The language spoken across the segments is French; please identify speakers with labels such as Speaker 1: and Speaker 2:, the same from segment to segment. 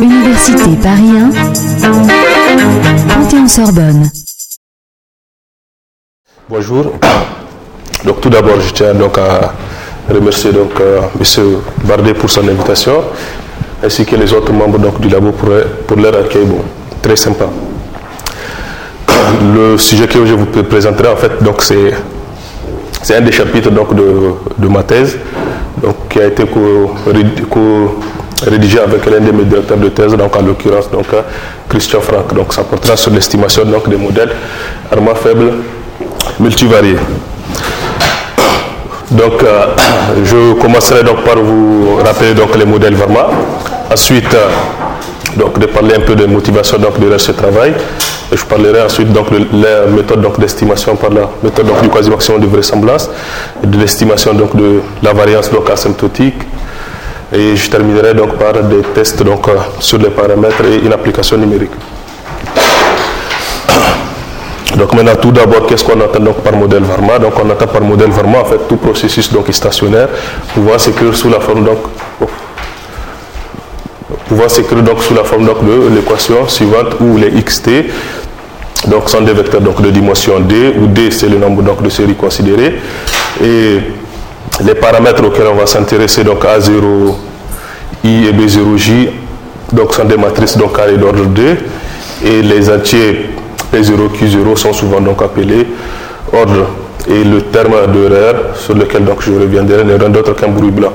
Speaker 1: Université Paris 1, Panthéon-Sorbonne.
Speaker 2: Bonjour. Donc tout d'abord, je tiens donc à remercier donc euh, M. Bardet pour son invitation, ainsi que les autres membres donc, du labo pour, leur accueil bon, très sympa. Le sujet que je vous présenterai en fait c'est un des chapitres donc, de ma thèse donc, qui a été rédigé avec l'un de mes directeurs de thèse, donc en l'occurrence donc, Christian Franck. Donc ça portera sur l'estimation donc, des modèles armats faibles multivariés. Donc euh, je commencerai donc par vous rappeler donc, les modèles Varma. Ensuite, euh, donc, de parler un peu des motivations donc, de ce travail. Je parlerai ensuite donc, de la méthode d'estimation par la méthode donc, du quasi-maximum de vraisemblance, de l'estimation donc, de la variance asymptotique. Et je terminerai donc par des tests donc, euh, sur les paramètres et une application numérique. Donc maintenant, tout d'abord, qu'est-ce qu'on entend donc par modèle Varma? Donc on entend par modèle Varma en fait tout processus donc stationnaire pouvoir s'écrire sous la forme donc pouvoir s'écrire donc sous la forme donc de l'équation suivante où les xt donc sont des vecteurs donc de dimension d où d c'est le nombre donc de séries considérées et les paramètres auxquels on va s'intéresser donc a0 i et b0j donc sont des matrices donc carrées d'ordre 2 et les entiers P0, Q0 sont souvent donc appelés ordre. Et le terme d'erreur sur lequel donc je reviendrai n'est rien d'autre qu'un bruit blanc.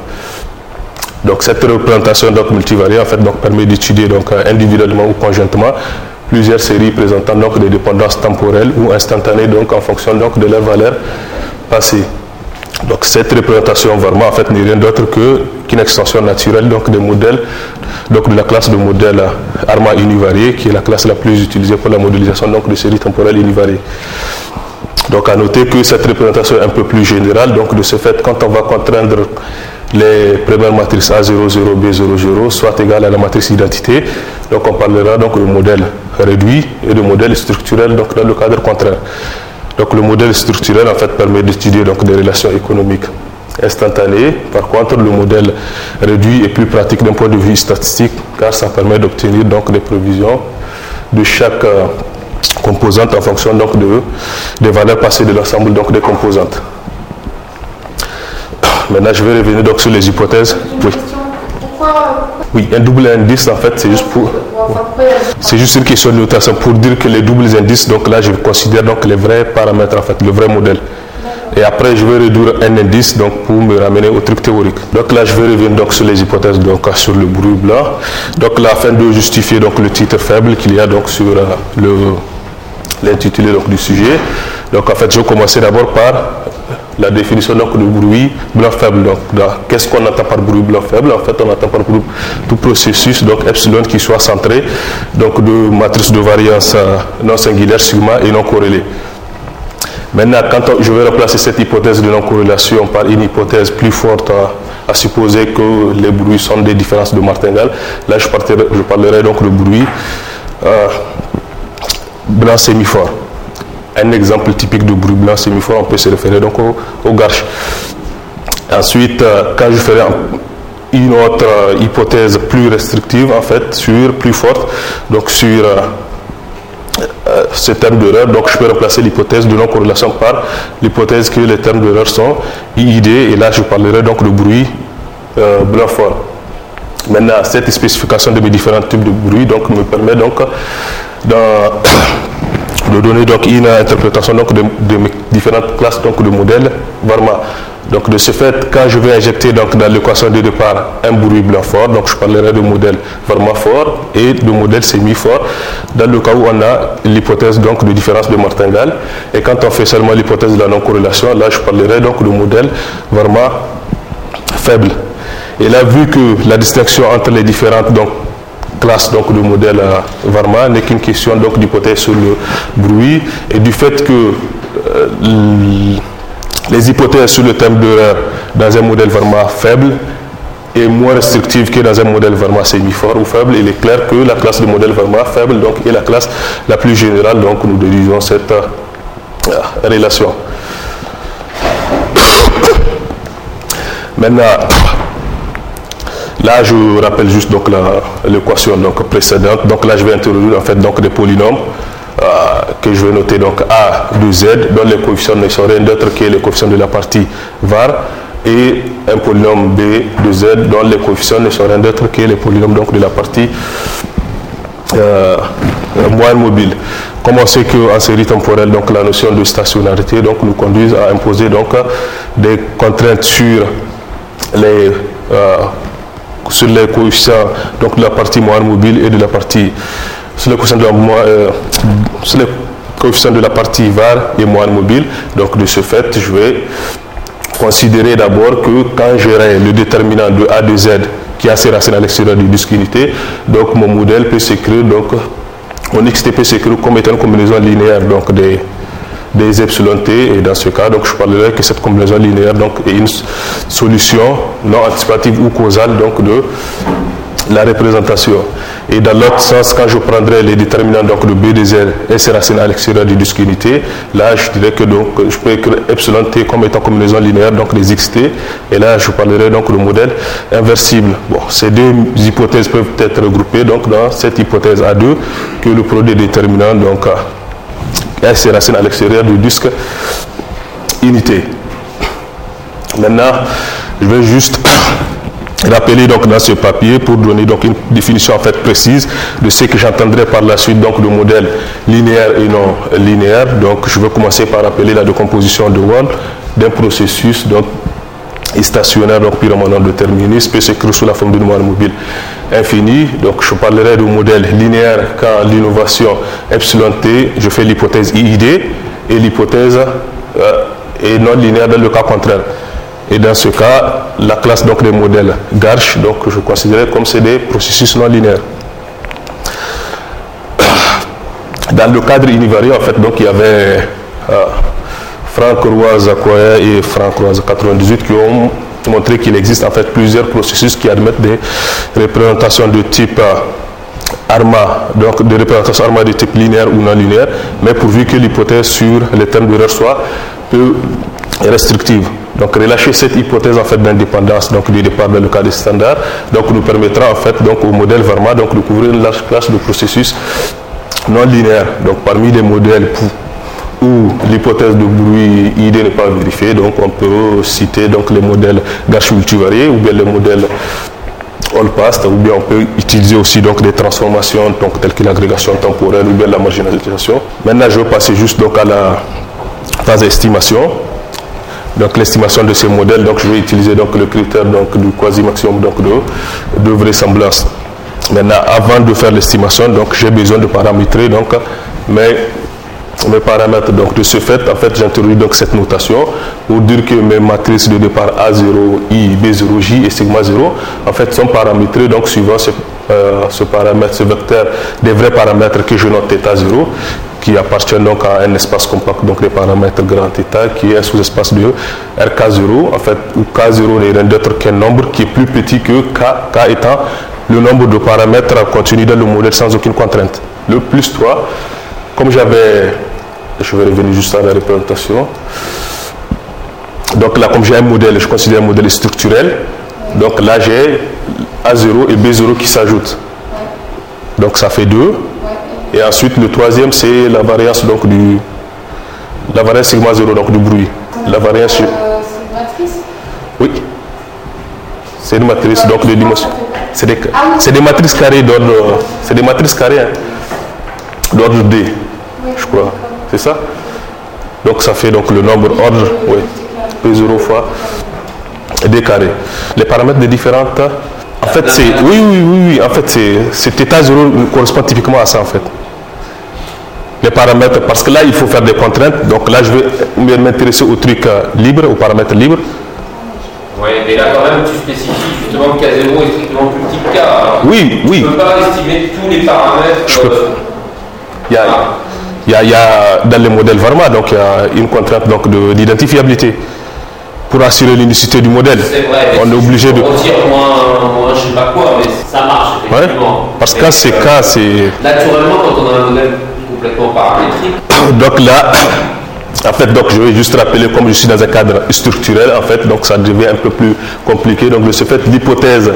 Speaker 2: Donc cette représentation donc multivariée en fait donc permet d'étudier individuellement ou conjointement plusieurs séries présentant donc des dépendances temporelles ou instantanées donc en fonction donc de leur valeur passée. Donc cette représentation vraiment en fait n'est rien d'autre qu'une extension naturelle donc des modèles donc de la classe de modèles Arma univarié qui est la classe la plus utilisée pour la modélisation donc de séries temporelles univariées. Donc à noter que cette représentation est un peu plus générale, donc de ce fait quand on va contraindre les premières matrices A00, B00 soit égales à la matrice d'identité, donc on parlera donc de modèle réduit et de modèle structurel donc dans le cadre contraire. Donc le modèle structurel en fait permet d'étudier donc des relations économiques instantanées. Par contre, le modèle réduit est plus pratique d'un point de vue statistique car ça permet d'obtenir donc des prévisions de chaque euh, composante en fonction de, des valeurs passées de l'ensemble donc des composantes. Maintenant, je vais revenir donc sur les hypothèses. Oui. Oui, un double indice, en fait, c'est juste pour. C'est juste une question de notation pour dire que les doubles indices, donc là, je considère donc les vrais paramètres, en fait, le vrai modèle. Et après, je vais réduire un indice donc, pour me ramener au truc théorique. Donc là, je vais revenir donc, sur les hypothèses donc, sur le bruit blanc. Donc là, afin de justifier donc, le titre faible qu'il y a donc, sur euh, l'intitulé du sujet. Donc en fait, je vais commencer d'abord par la définition donc, du bruit blanc faible. Donc, qu'est-ce qu'on entend par bruit blanc faible? En fait, on entend par bruit tout processus, donc epsilon qui soit centré, donc de matrice de variance euh, non singulière sigma et non corrélée. Maintenant, quand je vais remplacer cette hypothèse de non-corrélation par une hypothèse plus forte à, supposer que les bruits sont des différences de martingale, là je, parlerai donc de bruit euh, blanc sémiphore. Un exemple typique de bruit blanc sémiphore, on peut se référer donc au, au garche. Ensuite, euh, quand je ferai une autre euh, hypothèse plus restrictive, en fait, sur, plus forte, donc sur euh, ce terme d'erreur, donc je peux remplacer l'hypothèse de non-corrélation par l'hypothèse que les termes d'erreur sont IID, et là je parlerai donc de bruit blanc fort. Maintenant, cette spécification de mes différents types de bruit donc, me permet donc de donner donc une interprétation donc de, mes différentes classes donc de modèles Varma. Donc de ce fait, quand je vais injecter donc dans l'équation de départ un bruit blanc fort, donc je parlerai de modèle Varma fort et de modèle semi-fort, dans le cas où on a l'hypothèse donc de différence de martingale. Et quand on fait seulement l'hypothèse de la non-corrélation, là je parlerai donc de modèle Varma faible. Et là, vu que la distinction entre les différentes classe donc de modèle Varma n'est qu'une question donc d'hypothèse sur le bruit et du fait que euh, les hypothèses sur le thème d'erreur dans un modèle Varma faible est moins restrictive que dans un modèle Varma semi-fort ou faible, il est clair que la classe de modèle Varma faible donc, est la classe la plus générale, donc nous déduisons cette euh, relation. Maintenant, Là, je rappelle juste donc l'équation précédente. Donc là, je vais introduire en fait donc des polynômes euh, que je vais noter donc A de Z, dont les coefficients ne sont rien d'autre que les coefficients de la partie var, et un polynôme B de Z, dont les coefficients ne sont rien d'autre que les polynômes donc de la partie euh, moyenne mobile. Comme on sait qu'en série temporelle, donc la notion de stationnarité donc, nous conduit à imposer donc, des contraintes sur les, euh, sur les coefficients donc, de la partie moyenne mobile et de la partie sur les coefficients de la, euh, de la partie var et moyenne mobile. Donc de ce fait, je vais considérer d'abord que quand j'aurai le déterminant de A de Z qui a ses racines à l'extérieur du disque donc mon modèle peut s'écrire, donc mon XT peut s'écrire comme étant une combinaison linéaire donc des, des epsilon t et dans ce cas donc je parlerai que cette combinaison linéaire donc est une solution non anticipative ou causale donc de la représentation. Et dans l'autre sens, quand je prendrai les déterminants donc de B de Z et ses racines à l'extérieur du disque là je dirais que donc je peux écrire epsilon t comme étant combinaison linéaire, donc les xt, et là je parlerai donc de modèle inversible. Bon, ces deux hypothèses peuvent être regroupées donc dans cette hypothèse A2 que le produit des déterminants donc et ses racines à l'extérieur du disque unité. Maintenant, je vais juste rappeler donc dans ce papier pour donner donc une définition en fait précise de ce que j'entendrai par la suite donc de modèle linéaire et non linéaire. Donc je vais commencer par rappeler la décomposition de Wall d'un processus donc stationnaire donc purement non déterministe peut s'écrire sous la forme d'une moelle mobile infinie. Donc je parlerai de modèle linéaire quand l'innovation epsilon t, je fais l'hypothèse IID et l'hypothèse euh, est non linéaire dans le cas contraire. Et dans ce cas, la classe donc des modèles Garch, donc je considère comme c'est des processus non linéaires. Dans le cadre univarié, en fait, donc il y avait euh, Franck Roy et Franck Roy 98 qui ont montré qu'il existe en fait plusieurs processus qui admettent des représentations de type euh, ARMA, donc des représentations ARMA de type linéaire ou non linéaire, mais pourvu que l'hypothèse sur les termes d'erreur soit peu restrictive. Donc relâcher cette hypothèse en fait d'indépendance donc du départ dans le cas des standards donc nous permettra en fait donc au modèle VARMA donc de couvrir une large classe de processus non linéaires. Donc parmi les modèles où l'hypothèse de bruit ID n'est pas vérifiée, donc on peut citer donc les modèles Garch multivariés ou bien les modèles all-past, ou bien on peut utiliser aussi donc des transformations donc, telles que l'agrégation temporelle ou bien la marginalisation. Maintenant je vais passer juste donc à la phase d'estimation. Donc l'estimation de ces modèles, donc je vais utiliser donc le critère donc du quasi-maximum donc de, de vraisemblance. Maintenant, avant de faire l'estimation, donc j'ai besoin de paramétrer donc mes, mes paramètres. Donc de ce fait, en fait, j'introduis donc cette notation pour dire que mes matrices de départ A0, I, B0, J et sigma 0, en fait, sont paramétrées donc suivant ce, euh, ce paramètre, ce vecteur des vrais paramètres que je note θ 0 qui appartient donc à un espace compact, donc les paramètres grand θ, qui est un sous-espace de RK0, en fait, où K0 n'est rien d'autre qu'un nombre qui est plus petit que K, K étant le nombre de paramètres contenus dans le modèle sans aucune contrainte. Le plus 3, comme j'avais, je vais revenir juste à la représentation. Donc là, comme j'ai un modèle, je considère un modèle structurel. Donc là, j'ai A0 et B0 qui s'ajoutent. Donc ça fait 2. Et ensuite, le troisième, c'est la variance donc du la variance sigma 0 donc du bruit. La variance.
Speaker 3: c'est une matrice?
Speaker 2: Oui. C'est une matrice donc de dimension. C'est des, c'est des matrices carrées d'ordre. C'est des matrices carrées hein, d'ordre D, je crois. C'est ça? Donc ça fait donc le nombre ordre, oui. P0 fois D carré. Les paramètres des différentes. En fait, c'est. Oui, oui, oui, oui. En fait, c'est. Cet état 0 correspond typiquement à ça, en fait. Les paramètres, parce que là, il faut faire des contraintes. Donc là, je vais m'intéresser au truc euh, libre, aux paramètres libres.
Speaker 4: Oui, mais là, quand même, tu spécifies justement que K0 est strictement plus petit que K.
Speaker 2: Oui, oui.
Speaker 4: Tu ne peux pas estimer tous les paramètres.
Speaker 2: Je peux.
Speaker 4: euh,
Speaker 2: Il y a, il y a- il y a dans les modèles Varma, donc il y a une contrainte donc, de- d'identifiabilité pour assurer l'unicité du modèle.
Speaker 4: Vrai.
Speaker 2: On est obligé de.
Speaker 4: retires moins, je sais pas quoi, mais ça marche
Speaker 2: Ouais, parce quand c'est
Speaker 4: euh,
Speaker 2: cas, c'est.
Speaker 4: Naturellement, quand on a un modèle complètement paramétrique,
Speaker 2: Donc là, en fait, donc je vais juste rappeler, comme je suis dans un cadre structurel, en fait, donc ça devient un peu plus compliqué. Donc de ce fait, l'hypothèse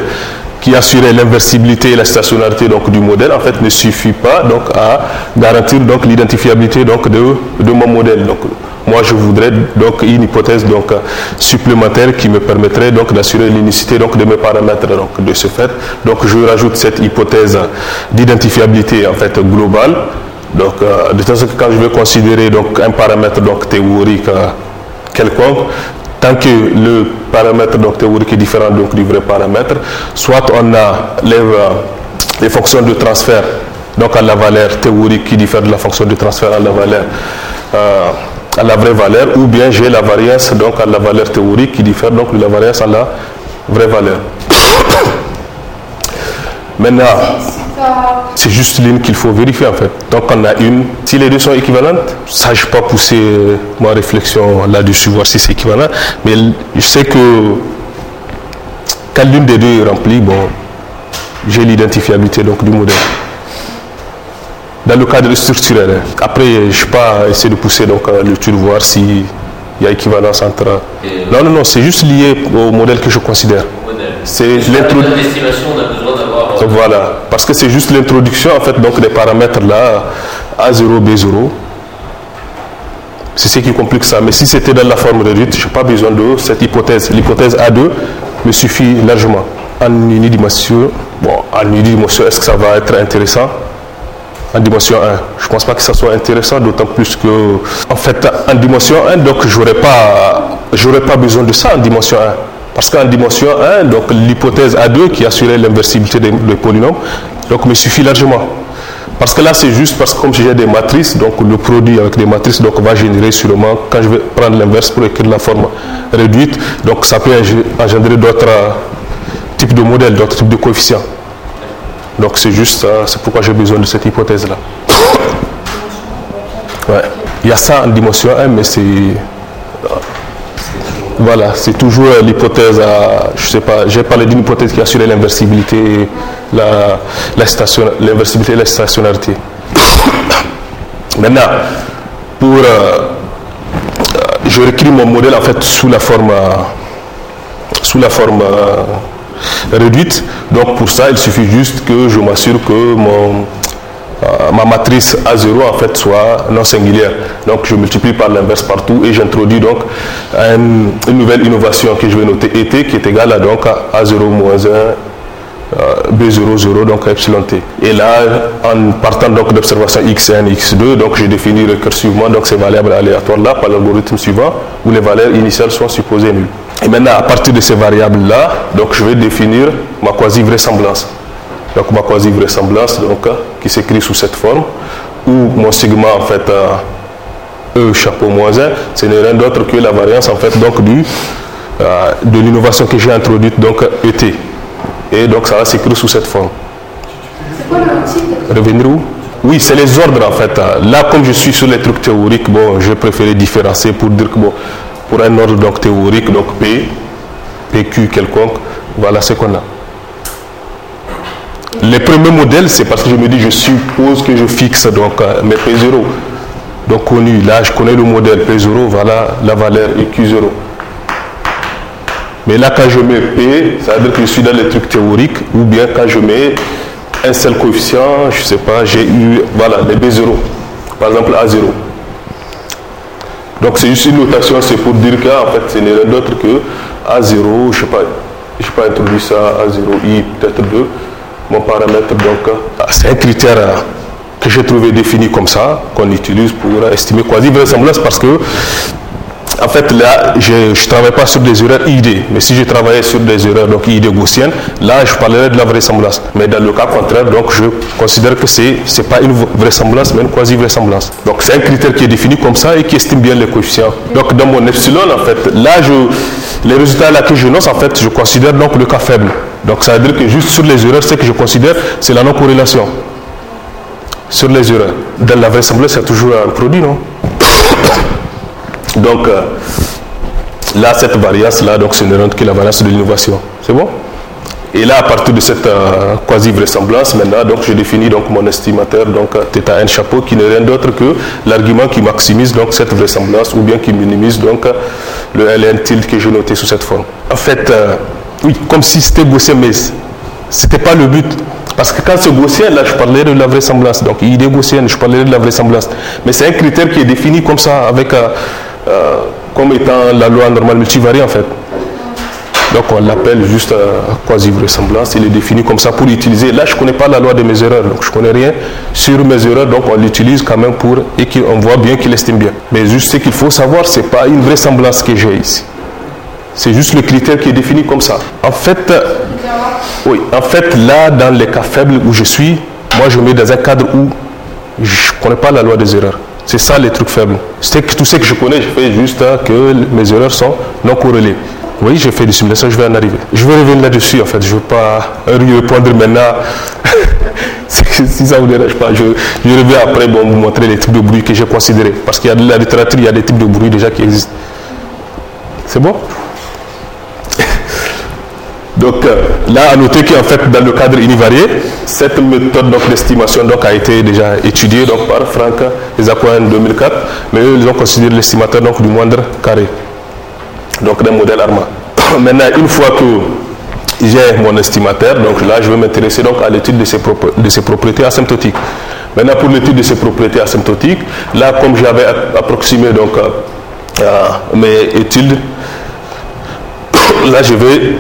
Speaker 2: qui assurait l'inversibilité et la stationnarité donc, du modèle, en fait, ne suffit pas donc, à garantir l'identifiabilité de, de mon modèle. Donc, moi, je voudrais donc une hypothèse donc, supplémentaire qui me permettrait d'assurer l'unicité de mes paramètres. Donc, de ce fait, donc, je rajoute cette hypothèse d'identifiabilité en fait, globale. Donc, euh, de sorte que quand je vais considérer donc, un paramètre donc, théorique euh, quelconque, tant que le paramètre théorique est différent du vrai paramètre, soit on a les, euh, les fonctions de transfert donc à la valeur théorique qui diffère de la fonction de transfert à la valeur euh, à la vraie valeur, ou bien j'ai la variance donc à la valeur théorique qui diffère donc de la variance à la vraie valeur. Maintenant, c'est juste l'une qu'il faut vérifier en fait. Donc on a une, si les deux sont équivalentes, ça je pas poussé euh, ma réflexion là-dessus, voir si c'est équivalent, mais je sais que quand l'une des deux est remplie, bon, j'ai l'identifiabilité donc du modèle dans le cadre structurel. Hein. Après, je ne vais pas essayer de pousser donc, l'étude, voir s'il y a équivalence entre. Non, non, non, c'est juste lié au modèle que je considère.
Speaker 4: C'est l'introduction.
Speaker 2: Euh, voilà, parce que c'est juste l'introduction en fait donc des paramètres là A0, B0. C'est ce qui complique ça. Mais si c'était dans la forme réduite, je n'ai pas besoin de cette hypothèse. L'hypothèse A2 me suffit largement. En unidimension, bon, en unidimension, est-ce que ça va être intéressant? En dimension 1. Je ne pense pas que ça soit intéressant, d'autant plus que, en fait, en dimension 1, donc, je n'aurais pas besoin de ça en dimension 1. Parce qu'en dimension 1, donc, l'hypothèse A2 qui assurait l'inversibilité des, polynômes, donc, me suffit largement. Parce que là, c'est juste parce que comme j'ai des matrices, donc le produit avec des matrices donc, va générer sûrement, quand je vais prendre l'inverse pour écrire la forme réduite, donc ça peut engendrer d'autres types de modèles, d'autres types de coefficients. Donc c'est juste ça, c'est pourquoi j'ai besoin de cette hypothèse-là. Ouais. Il y a ça en dimension 1, mais c'est. Voilà, c'est toujours l'hypothèse à. Je sais pas, j'ai parlé d'une hypothèse qui assurait l'inversibilité, la, l'inversibilité et la stationnarité. Maintenant, pour. Euh, je réécris mon modèle en fait sous la forme. sous la forme réduite. Donc pour ça, il suffit juste que je m'assure que mon, euh, ma matrice A0 en fait soit non singulière. Donc je multiplie par l'inverse partout et j'introduis donc une, nouvelle innovation que je vais noter ET qui est égale à donc à A0 moins 1 B0, 0, donc epsilon t. Et là, en partant donc d'observation x1, x2, donc je définis récursivement donc ces variables aléatoires là par l'algorithme suivant où les valeurs initiales sont supposées nulles. Et maintenant, à partir de ces variables-là, donc je vais définir ma quasi-vraisemblance. Donc ma quasi-vraisemblance, donc, qui s'écrit sous cette forme, où mon sigma, en fait, E chapeau moins 1, ce n'est rien d'autre que la variance, en fait, donc, du, euh, de l'innovation que j'ai introduite, donc ET. Et donc ça va s'écrire sous cette forme.
Speaker 3: C'est quoi le
Speaker 2: Revenir où? Oui, c'est les ordres en fait. Là, comme je suis sur les trucs théoriques, bon, je préférais différencier pour dire que bon, pour un ordre donc théorique, donc P, PQ quelconque, voilà ce qu'on a. Les premiers modèles, c'est parce que je me dis, je suppose que je fixe donc euh, mes P0. Donc connu, là je connais le modèle P0, voilà la valeur EQ0. Mais là quand je mets P, ça veut dire que je suis dans les trucs théoriques, ou bien quand je mets un seul coefficient, je ne sais pas, j'ai eu, voilà, les B0, par exemple A0. Donc c'est juste une notation, c'est pour dire qu'en fait, ce n'est rien d'autre que A0, je ne sais pas, je n'ai pas introduit ça, A0, I, peut-être 2, mon paramètre. Donc, c'est un critère que j'ai trouvé défini comme ça, qu'on utilise pour estimer quasi-vraisemblance, parce que en fait, là, je ne travaille pas sur des erreurs ID, mais si je travaillais sur des erreurs donc ID gaussiennes, là, je parlerais de la vraisemblance. Mais dans le cas contraire, donc, je considère que ce n'est pas une vraisemblance, mais une quasi-vraisemblance. Donc, c'est un critère qui est défini comme ça et qui estime bien les coefficients. Donc, dans mon epsilon, en fait, là, je, les résultats là que je note, en fait, je considère donc le cas faible. Donc, ça veut dire que juste sur les erreurs, ce que je considère, c'est la non-corrélation. Sur les erreurs. Dans la vraisemblance, c'est toujours un produit, non? Donc, euh, là, cette variance-là, donc, ce n'est rien que la variance de l'innovation. C'est bon? Et là, à partir de cette euh, quasi-vraisemblance, maintenant, donc, je définis donc, mon estimateur, donc, θ n chapeau, qui n'est rien d'autre que l'argument qui maximise donc, cette vraisemblance ou bien qui minimise donc, le ln tilde que j'ai noté sous cette forme. En fait, euh, oui, comme si c'était Gaussian, mais C'était pas le but. Parce que quand c'est gaussien, là, je parlais de la vraisemblance. Donc, idée gaussienne, je parlais de la vraisemblance. Mais c'est un critère qui est défini comme ça, avec, euh, euh, comme étant la loi normale multivariée, en fait. Donc, on l'appelle juste euh, quasi-vraisemblance. Il est défini comme ça pour utiliser. Là, je ne connais pas la loi de mes erreurs, donc je ne connais rien sur mes erreurs. Donc, on l'utilise quand même pour. et qu'on voit bien qu'il estime bien. Mais juste ce qu'il faut savoir, ce n'est pas une vraisemblance que j'ai ici. C'est juste le critère qui est défini comme ça. En fait, oui, en fait, là, dans les cas faibles où je suis, moi, je mets dans un cadre où je ne connais pas la loi des erreurs. C'est ça les trucs faibles. Que tout ce que je connais, je fais juste que mes erreurs sont non corrélées. Oui, j'ai fait des simulations, je vais en arriver. Je vais revenir là-dessus, en fait. Je ne veux pas répondre maintenant. si ça ne vous dérange pas, je, je reviens après bon, vous montrer les types de bruit que j'ai considérés. Parce qu'il y a de la littérature, il y a des types de bruit déjà qui existent. C'est bon? Donc euh, là, à noter qu'en fait, dans le cadre univarié, cette méthode d'estimation a été déjà étudiée donc, par Franck Ezakoua en 2004, mais eux, ils ont considéré l'estimateur du moindre carré, donc d'un modèle Arma. Maintenant, une fois que j'ai mon estimateur, donc là, je vais m'intéresser à l'étude de, de ses propriétés asymptotiques. Maintenant, pour l'étude de ces propriétés asymptotiques, là, comme j'avais approximé donc, euh, mes études, là, je vais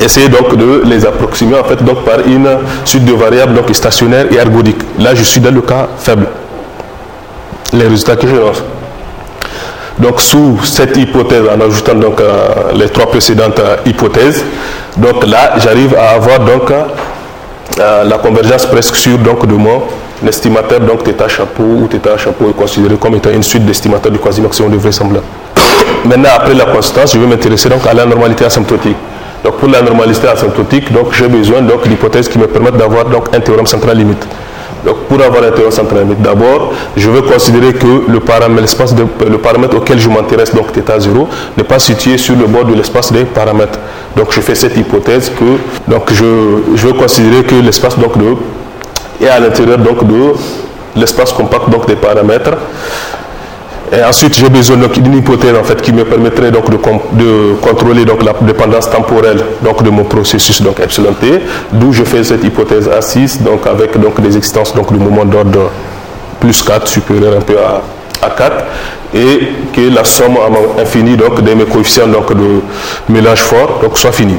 Speaker 2: essayer donc de les approximer en fait donc par une suite de variables donc stationnaires et ergodiques. Là, je suis dans le cas faible. Les résultats que je lance. Donc sous cette hypothèse, en ajoutant donc euh, les trois précédentes euh, hypothèses, donc là j'arrive à avoir donc euh, la convergence presque sûre donc de mon estimateur donc θ chapeau ou θ chapeau est considéré comme étant une suite d'estimateurs du quasi-maximum de vraisemblance. Maintenant après la constance, je vais m'intéresser donc à la normalité asymptotique. Donc pour la normalité asymptotique, donc j'ai besoin donc d'hypothèses qui me permettent d'avoir donc un théorème central limite. Donc pour avoir un théorème central limite, d'abord, je vais considérer que le paramètre, le paramètre auquel je m'intéresse, donc θ0, n'est pas situé sur le bord de l'espace des paramètres. Donc je fais cette hypothèse que donc je, je vais considérer que l'espace donc de est à l'intérieur donc de l'espace compact donc des paramètres et ensuite, j'ai besoin d'une hypothèse en fait, qui me permettrait donc, de, contrôler donc, la dépendance temporelle donc, de mon processus donc, epsilon t, d'où je fais cette hypothèse A6 donc, avec donc, des existences donc, de moment d'ordre plus 4 supérieur un peu à, à 4 et que la somme infinie de mes coefficients donc, de mélange fort donc, soit finie.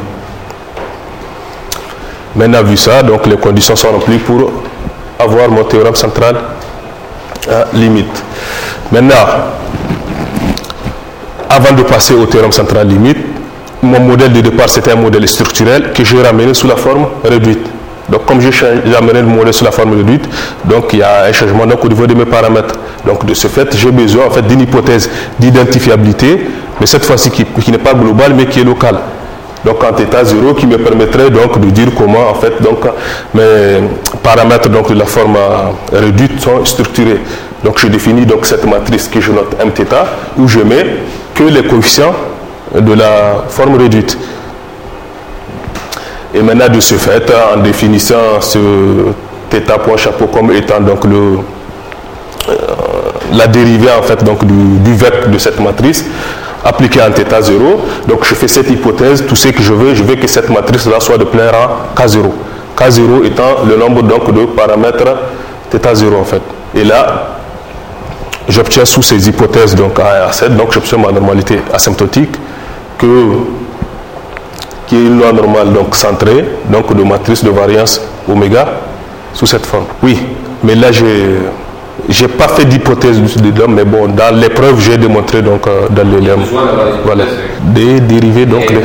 Speaker 2: Maintenant, vu ça, donc, les conditions sont remplies pour avoir mon théorème central à limite. Maintenant, avant de passer au théorème central limite, mon modèle de départ c'était un modèle structurel que j'ai ramené sous la forme réduite. Donc comme j'ai ramené le modèle sous la forme réduite, donc il y a un changement donc, au niveau de mes paramètres. Donc de ce fait, j'ai besoin en fait d'une hypothèse d'identifiabilité, mais cette fois-ci qui, n'est pas globale mais qui est locale. Donc en état 0 qui me permettrait donc de dire comment en fait donc mes paramètres donc de la forme réduite sont structurés. Donc je définis donc cette matrice que je note mθ où je mets que les coefficients de la forme réduite. Et maintenant de ce fait, en définissant ce θ point chapeau comme étant donc le, euh, la dérivée en fait donc du, du vecteur de cette matrice, appliqué en θ0. Donc je fais cette hypothèse, tout ce que je veux, je veux que cette matrice-là soit de plein rang K0. K0 étant le nombre donc de paramètres θ0 en fait. Et là, j'obtiens sous ces hypothèses donc A et A7, donc j'obtiens ma normalité asymptotique que, qui est une loi normale donc centrée, donc de matrice de variance oméga sous cette forme. Oui, mais là j'ai pas fait d'hypothèse dedans, mais bon, dans l'épreuve, j'ai démontré donc euh, dans les voilà, des dérivés donc les,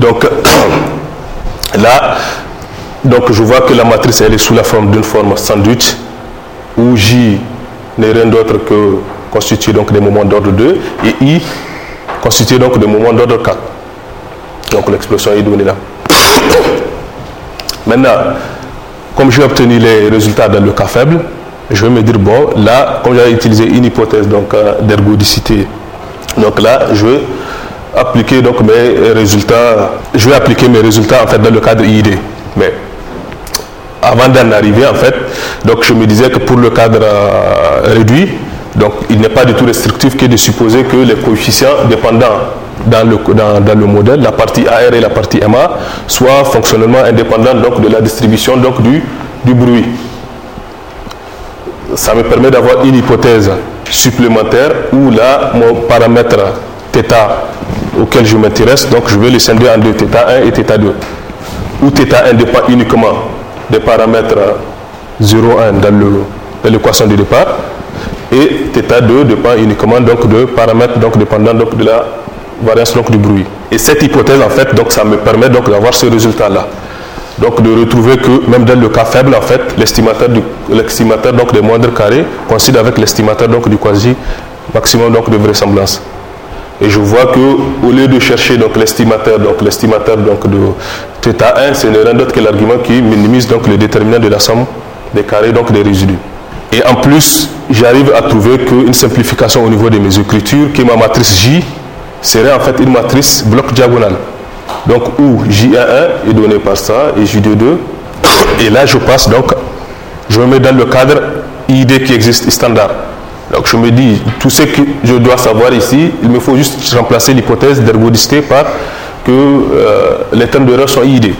Speaker 2: donc là donc je vois que la matrice elle est sous la forme d'une forme sandwich où J n'est rien d'autre que constitué donc des moments d'ordre 2 et I constitué donc des moments d'ordre 4. Donc l'expression est donnée là. Maintenant, comme j'ai obtenu les résultats dans le cas faible, je vais me dire, bon, là, comme j'ai utilisé une hypothèse euh, d'ergodicité, donc là, je vais appliquer donc mes résultats, je vais appliquer mes résultats en fait dans le cadre IID. Mais avant d'en arriver, en fait, donc je me disais que pour le cadre euh, réduit, donc il n'est pas du tout restrictif que de supposer que les coefficients dépendants dans le, dans, le modèle, la partie AR et la partie MA, soient fonctionnellement indépendantes donc, de la distribution donc, du, du bruit. Ça me permet d'avoir une hypothèse supplémentaire où là, mon paramètre θ auquel je m'intéresse, donc je vais le scinder en deux, θ1 et θ2. Où θ1 dépend uniquement des paramètres 0,1 dans l'équation de départ et θ2 dépend uniquement donc de paramètres donc dépendant donc de la variance donc du bruit. Et cette hypothèse en fait donc ça me permet donc d'avoir ce résultat là. Donc de retrouver que même dans le cas faible en fait l'estimateur donc des moindres carrés coïncide avec l'estimateur donc du quasi maximum donc de vraisemblance. Et je vois que au lieu de chercher donc l'estimateur donc l'estimateur donc de θ1 ce n'est rien d'autre que l'argument qui minimise donc le déterminant de la somme des carrés donc des résidus. Et en plus, j'arrive à trouver qu'une simplification au niveau de mes écritures, que ma matrice J serait en fait une matrice bloc diagonale. Donc où J11 est donné par ça et J22. Et là, je passe donc, je me mets dans le cadre ID qui existe standard. Donc je me dis, tout ce que je dois savoir ici, il me faut juste remplacer l'hypothèse d'ergodicité par que euh, les termes d'erreur sont ID.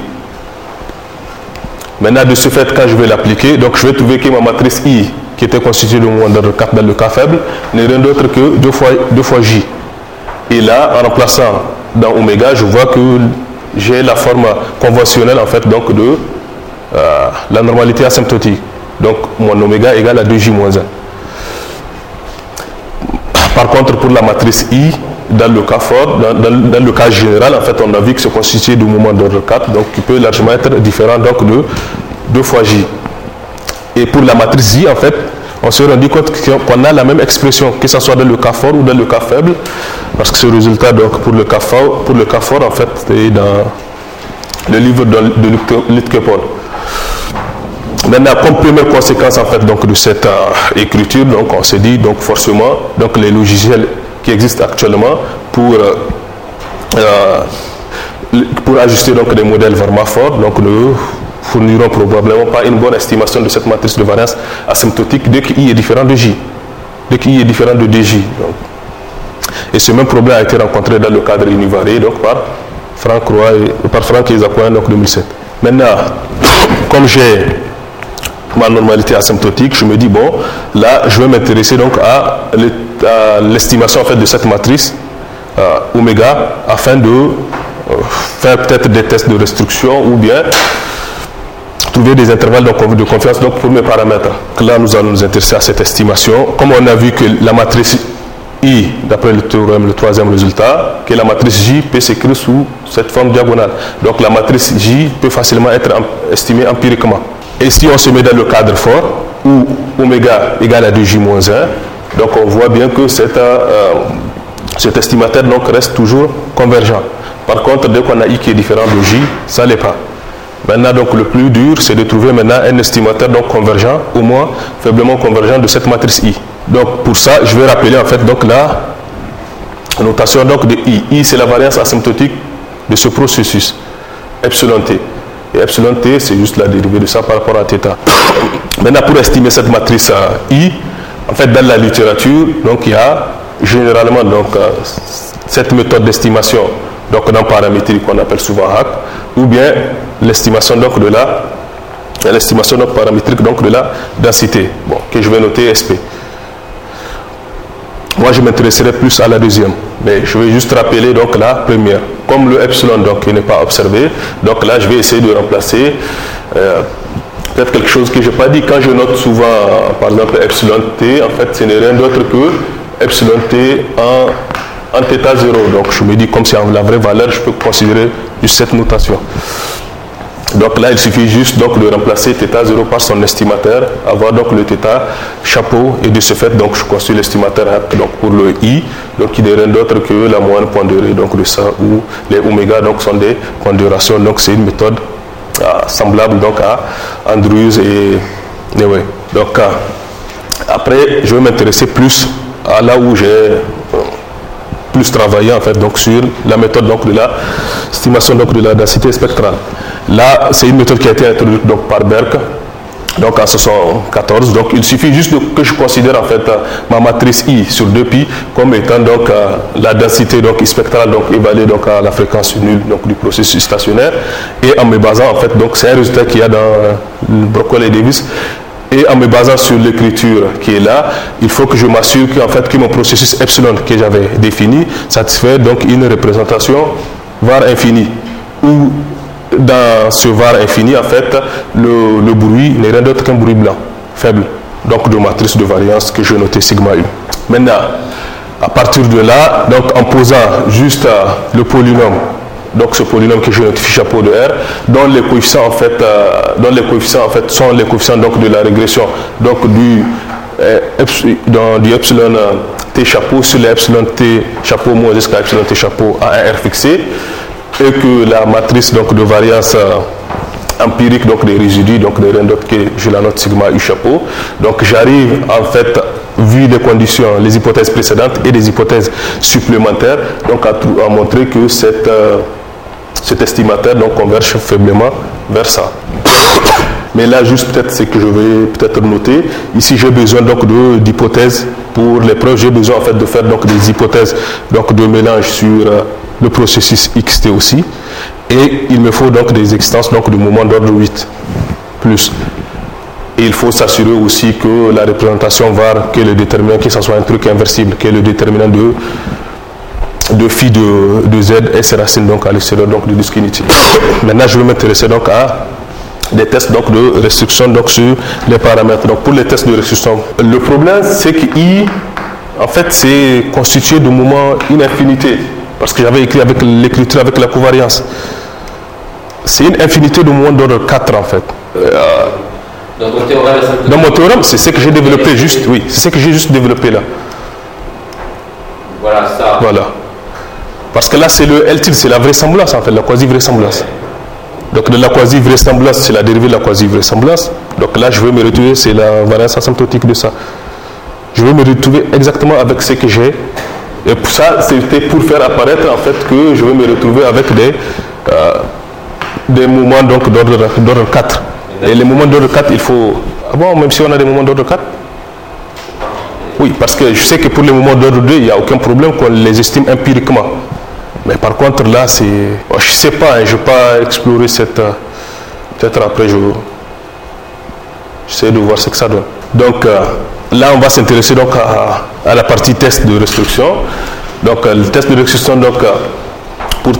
Speaker 2: Maintenant, de ce fait, quand je vais l'appliquer, donc je vais trouver que ma matrice I, qui était constituée de moins dans 4 dans le cas faible, n'est rien d'autre que 2 fois, 2 fois J. Et là, en remplaçant dans oméga, je vois que j'ai la forme conventionnelle en fait donc de euh, la normalité asymptotique. Donc mon oméga égale à 2j moins 1. Par contre, pour la matrice I, dans le cas fort, dans, le cas général, en fait, on a vu que c'est constitué du moment d'ordre 4, donc qui peut largement être différent donc de 2 fois J. Et pour la matrice J, en fait, on s'est rendu compte qu'on a la même expression, que ce soit dans le cas fort ou dans le cas faible, parce que ce résultat, donc, pour le cas fort, pour le cas fort en fait, est dans le livre de, de Maintenant, comme première conséquence en fait, donc, de cette euh, écriture, donc, on s'est dit donc, forcément donc, les logiciels qui existent actuellement pour, euh, euh, pour ajuster donc, des modèles vraiment forts donc, ne fourniront probablement pas une bonne estimation de cette matrice de variance asymptotique dès I est différent de J, dès I est différent de DJ. Et ce même problème a été rencontré dans le cadre univarié donc, par Franck et, par Franck donc 2007. Maintenant, comme j'ai ma normalité asymptotique, je me dis, bon, là, je vais m'intéresser donc à l'estimation en fait, de cette matrice euh, oméga afin de euh, faire peut-être des tests de restriction ou bien trouver des intervalles de confiance donc pour mes paramètres. Là, nous allons nous intéresser à cette estimation. Comme on a vu que la matrice I, d'après le théorème, le troisième résultat, que la matrice J peut s'écrire sous cette forme diagonale. Donc la matrice J peut facilement être estimée empiriquement. Et si on se met dans le cadre fort, où oméga égale à 2j moins 1, donc on voit bien que cet, euh, cet estimateur donc reste toujours convergent. Par contre, dès qu'on a i qui est différent de j, ça n'est pas. Maintenant, donc, le plus dur, c'est de trouver maintenant un estimateur donc convergent, au moins faiblement convergent de cette matrice i. Donc, pour ça, je vais rappeler en fait donc la notation donc de i. i, c'est la variance asymptotique de ce processus, epsilon t. Et epsilon t, c'est juste la dérivée de ça par rapport à θ. Maintenant, pour estimer cette matrice I, en fait, dans la littérature, donc, il y a généralement donc, euh, cette méthode d'estimation donc, dans paramétrie qu'on appelle souvent HAC, ou bien l'estimation donc, de la l'estimation paramétrique donc, de la densité, bon, que je vais noter SP. Moi, je m'intéresserai plus à la deuxième, mais je vais juste rappeler donc la première. Comme le epsilon donc n'est pas observé, donc là, je vais essayer de remplacer euh, peut-être quelque chose que je n'ai pas dit. Quand je note souvent, par exemple, epsilon t, en fait, ce n'est rien d'autre que epsilon t en, en θ 0. Donc, je me dis, comme c'est la vraie valeur, je peux considérer cette notation. Donc là, il suffit juste donc, de remplacer θ0 par son estimateur, avoir donc le θ chapeau, et de ce fait, donc, je construis l'estimateur donc, pour le i, donc, qui n'est rien d'autre que la moyenne pondérée donc, de ça, où les oméga donc, sont des pondérations. Donc c'est une méthode euh, semblable donc, à Andrews et Newey. Donc euh, après, je vais m'intéresser plus à là où j'ai euh, plus travaillé en fait donc sur la méthode donc de la estimation donc de la densité spectrale. Là, c'est une méthode qui a été introduite donc par Berck donc en 74. Donc il suffit juste que je considère en fait ma matrice I sur 2pi comme étant donc la densité donc spectrale donc évaluée donc à la fréquence nulle donc du processus stationnaire et en me basant en fait donc c'est un résultat qu'il y a dans Brockwell et Davis et en me basant sur l'écriture qui est là, il faut que je m'assure fait que mon processus epsilon que j'avais défini satisfait donc une représentation var infini où dans ce var infini en fait le, bruit n'est rien d'autre qu'un bruit blanc faible donc de matrice de variance que je notais sigma u. Maintenant à partir de là donc en posant juste le polynôme donc ce polynôme que je notifie chapeau de R, dont les coefficients en fait, euh, les coefficients en fait sont les coefficients donc de la régression donc du, euh, epsilon euh, t chapeau sur les epsilon t chapeau moins jusqu'à epsilon t chapeau à un R fixé et que la matrice donc de variance empirique donc des résidus donc de rien d'autre que je la note sigma u chapeau. Donc j'arrive en fait vu les conditions les hypothèses précédentes et les hypothèses supplémentaires donc à, montrer que cette cet estimateur donc converge faiblement vers ça. Mais là, juste peut-être ce que je vais peut-être noter, ici j'ai besoin donc d'hypothèses pour les preuves, j'ai besoin en fait de faire donc des hypothèses donc de mélange sur euh, le processus XT aussi. Et il me faut donc des existences donc de moment d'ordre 8 plus. Et il faut s'assurer aussi que la représentation var, que le déterminant, que ce soit un truc inversible, que le déterminant de de phi de, de z et ses racines donc à l'extérieur donc du disque. Maintenant, je vais m'intéresser donc à des tests donc de restriction donc sur les paramètres. Donc pour les tests de restriction, le problème c'est que I en fait c'est constitué de moments infinité parce que j'avais écrit avec l'écriture avec la covariance. C'est une infinité de moments d'ordre 4 en fait. Euh,
Speaker 4: dans, théorème,
Speaker 2: dans mon théorème, c'est ce que j'ai développé juste, oui, c'est ce que j'ai juste développé là.
Speaker 4: Voilà ça.
Speaker 2: Voilà. Parce que là, c'est le L c'est la vraisemblance, en fait, la quasi-vraisemblance. Donc de la quasi-vraisemblance, c'est la dérivée de la quasi-vraisemblance. Donc là, je vais me retrouver, c'est la variance asymptotique de ça. Je vais me retrouver exactement avec ce que j'ai. Et pour ça, c'était pour faire apparaître en fait que je vais me retrouver avec des, euh, des moments donc d'ordre 4. Et les moments d'ordre 4, il faut. Ah bon, même si on a des moments d'ordre 4 Oui, parce que je sais que pour les moments d'ordre 2, il n'y a aucun problème qu'on les estime empiriquement. Mais par contre, là, c'est. je ne sais pas, hein, je ne vais pas explorer cette. Euh, peut-être après, je. J'essaie de voir ce que ça donne. Donc, euh, là, on va s'intéresser donc à, la partie test de restriction. Donc, euh, le test de restriction, donc, pour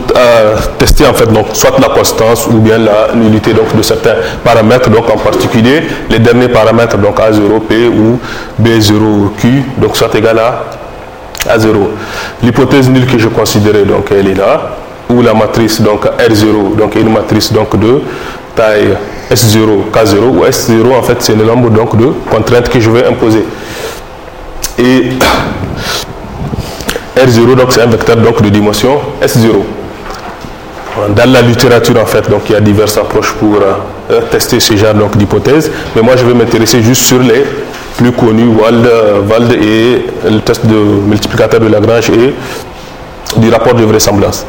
Speaker 2: tester en fait donc soit la constance ou bien la nullité donc de certains paramètres donc en particulier les derniers paramètres donc A0P ou B0Q donc soit égal à à 0. L'hypothèse nulle que je considérais, donc elle est là, où la matrice donc R0 donc est une matrice donc de taille S0, K0, où S0 en fait c'est le nombre donc de contraintes que je vais imposer. Et R0 donc c'est un vecteur donc de dimension S0. Dans la littérature en fait donc il y a diverses approches pour euh, tester ce genre d'hypothèse, mais moi je vais m'intéresser juste sur les plus connu, Wald, et le test de multiplicateur de Lagrange et du rapport de vraisemblance.